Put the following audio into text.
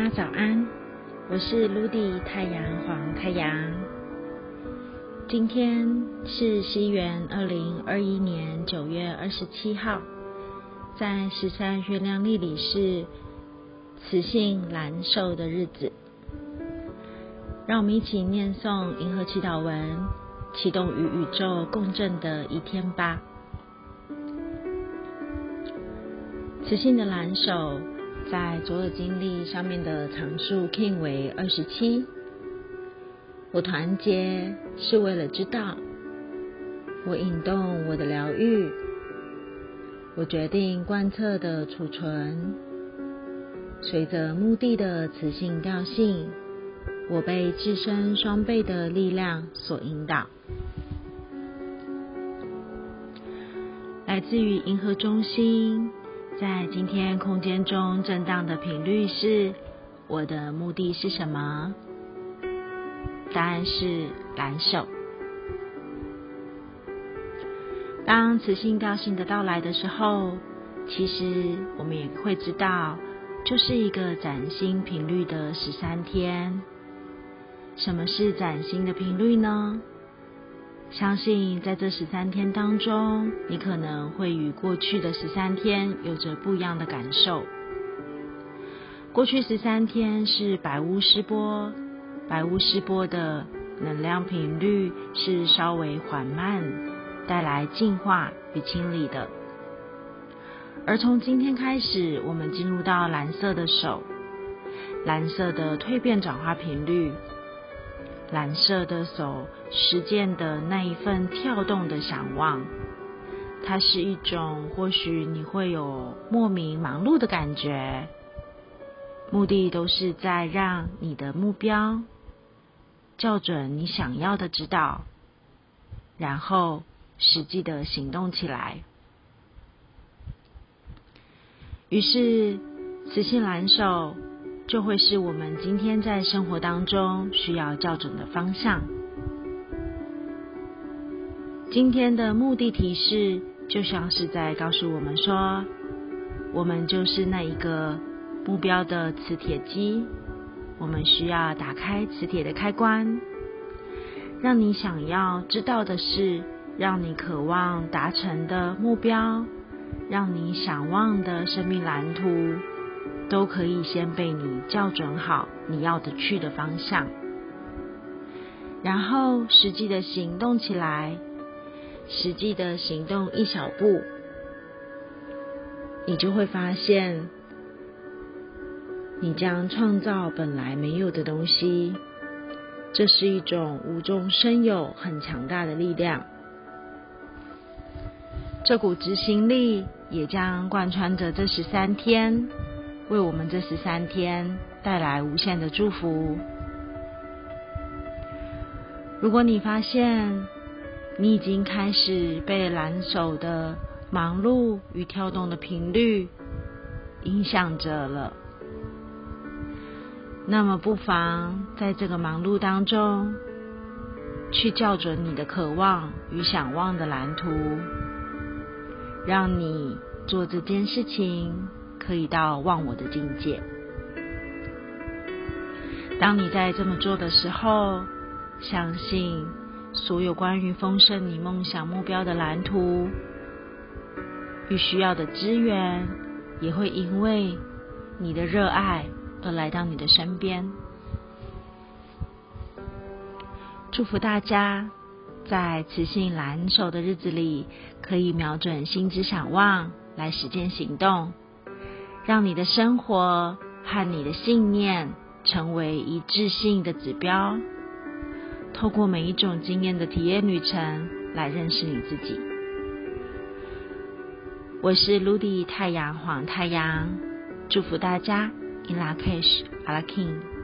大家早安，我是 Ludy 太阳黄太阳。今天是西元二零二一年九月二十七号，在十三月亮历里是雌性蓝兽的日子。让我们一起念诵银河祈祷文，启动与宇宙共振的一天吧。雌性的蓝手在左耳经历上面的常数 king 为二十七。我团结是为了知道，我引动我的疗愈，我决定观测的储存，随着目的的磁性调性，我被自身双倍的力量所引导，来自于银河中心。在今天空间中震荡的频率是，我的目的是什么？答案是蓝手。当磁性调性的到来的时候，其实我们也会知道，就是一个崭新频率的十三天。什么是崭新的频率呢？相信在这十三天当中，你可能会与过去的十三天有着不一样的感受。过去十三天是白巫师波，白巫师波的能量频率是稍微缓慢，带来净化与清理的。而从今天开始，我们进入到蓝色的手，蓝色的蜕变转化频率。蓝色的手实践的那一份跳动的想望，它是一种或许你会有莫名忙碌的感觉，目的都是在让你的目标校准你想要的指导，然后实际的行动起来。于是，雌性蓝手。就会是我们今天在生活当中需要校准的方向。今天的目的提示就像是在告诉我们说，我们就是那一个目标的磁铁机，我们需要打开磁铁的开关，让你想要知道的事，让你渴望达成的目标，让你想望的生命蓝图。都可以先被你校准好你要的去的方向，然后实际的行动起来，实际的行动一小步，你就会发现，你将创造本来没有的东西。这是一种无中生有、很强大的力量。这股执行力也将贯穿着这十三天。为我们这十三天带来无限的祝福。如果你发现你已经开始被蓝手的忙碌与跳动的频率影响着了，那么不妨在这个忙碌当中，去校准你的渴望与想望的蓝图，让你做这件事情。可以到忘我的境界。当你在这么做的时候，相信所有关于丰盛你梦想目标的蓝图与需要的资源，也会因为你的热爱而来到你的身边。祝福大家在雌性蓝手的日子里，可以瞄准心之想望来实践行动。让你的生活和你的信念成为一致性的指标，透过每一种经验的体验旅程来认识你自己。我是 Ludy 太阳黄太阳，祝福大家 In La Cash a La King。